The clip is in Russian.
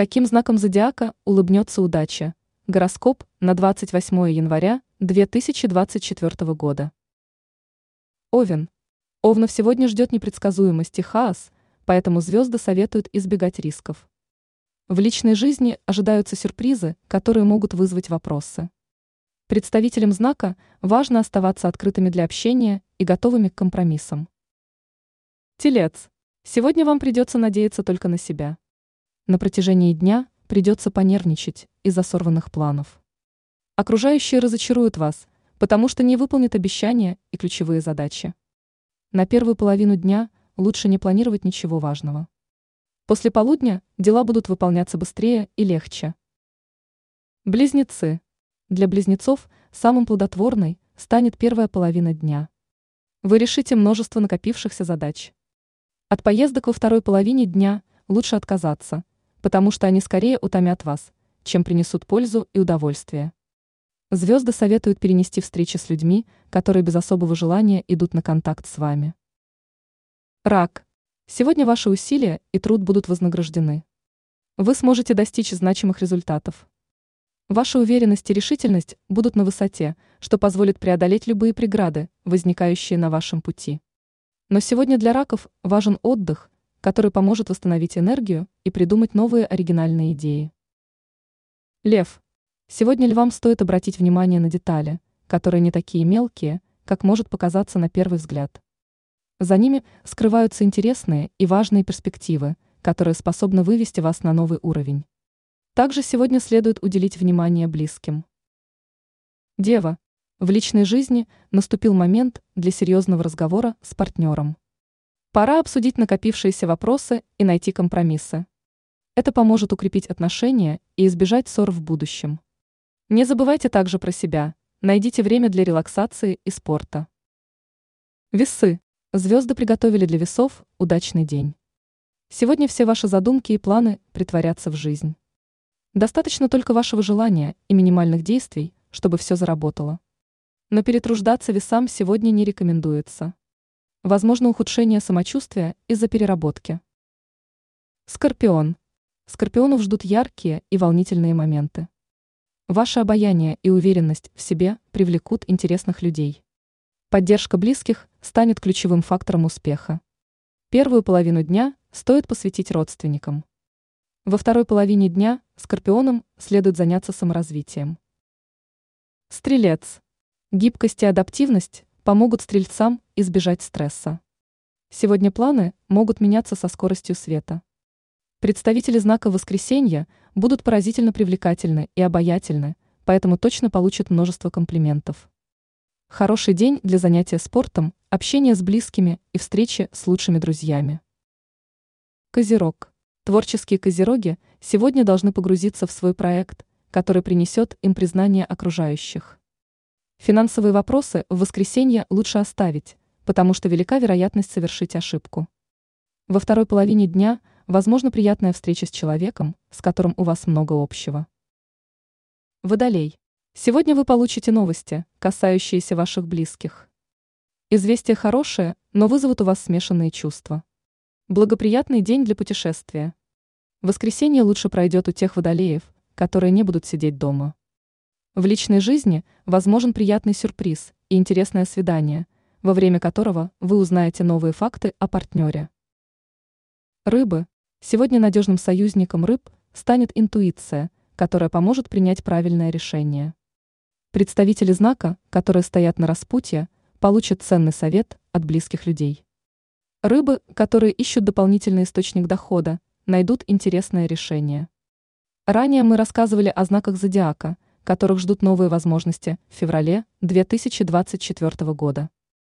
Каким знаком зодиака улыбнется удача? Гороскоп на 28 января 2024 года. Овен. Овнов сегодня ждет непредсказуемость и хаос, поэтому звезды советуют избегать рисков. В личной жизни ожидаются сюрпризы, которые могут вызвать вопросы. Представителям знака важно оставаться открытыми для общения и готовыми к компромиссам. Телец. Сегодня вам придется надеяться только на себя. На протяжении дня придется понервничать из-за сорванных планов. Окружающие разочаруют вас, потому что не выполнят обещания и ключевые задачи. На первую половину дня лучше не планировать ничего важного. После полудня дела будут выполняться быстрее и легче. Близнецы. Для близнецов самым плодотворной станет первая половина дня. Вы решите множество накопившихся задач. От поездок во второй половине дня лучше отказаться, потому что они скорее утомят вас, чем принесут пользу и удовольствие. Звезды советуют перенести встречи с людьми, которые без особого желания идут на контакт с вами. Рак. Сегодня ваши усилия и труд будут вознаграждены. Вы сможете достичь значимых результатов. Ваша уверенность и решительность будут на высоте, что позволит преодолеть любые преграды, возникающие на вашем пути. Но сегодня для раков важен отдых, который поможет восстановить энергию и придумать новые оригинальные идеи. Лев. Сегодня львам стоит обратить внимание на детали, которые не такие мелкие, как может показаться на первый взгляд. За ними скрываются интересные и важные перспективы, которые способны вывести вас на новый уровень. Также сегодня следует уделить внимание близким. Дева. В личной жизни наступил момент для серьезного разговора с партнером. Пора обсудить накопившиеся вопросы и найти компромиссы. Это поможет укрепить отношения и избежать ссор в будущем. Не забывайте также про себя. Найдите время для релаксации и спорта. Весы. Звезды приготовили для весов удачный день. Сегодня все ваши задумки и планы притворятся в жизнь. Достаточно только вашего желания и минимальных действий, чтобы все заработало. Но перетруждаться весам сегодня не рекомендуется. Возможно ухудшение самочувствия из-за переработки. Скорпион. Скорпионов ждут яркие и волнительные моменты. Ваше обаяние и уверенность в себе привлекут интересных людей. Поддержка близких станет ключевым фактором успеха. Первую половину дня стоит посвятить родственникам. Во второй половине дня скорпионам следует заняться саморазвитием. Стрелец. Гибкость и адаптивность помогут стрельцам избежать стресса. Сегодня планы могут меняться со скоростью света. Представители знака воскресенья будут поразительно привлекательны и обаятельны, поэтому точно получат множество комплиментов. Хороший день для занятия спортом, общения с близкими и встречи с лучшими друзьями. Козерог. Творческие козероги сегодня должны погрузиться в свой проект, который принесет им признание окружающих. Финансовые вопросы в воскресенье лучше оставить, потому что велика вероятность совершить ошибку. Во второй половине дня возможно приятная встреча с человеком, с которым у вас много общего. Водолей. Сегодня вы получите новости, касающиеся ваших близких. Известия хорошие, но вызовут у вас смешанные чувства. Благоприятный день для путешествия. Воскресенье лучше пройдет у тех водолеев, которые не будут сидеть дома. В личной жизни возможен приятный сюрприз и интересное свидание, во время которого вы узнаете новые факты о партнере. Рыбы. Сегодня надежным союзником рыб станет интуиция, которая поможет принять правильное решение. Представители знака, которые стоят на распутье, получат ценный совет от близких людей. Рыбы, которые ищут дополнительный источник дохода, найдут интересное решение. Ранее мы рассказывали о знаках зодиака – которых ждут новые возможности в феврале 2024 года.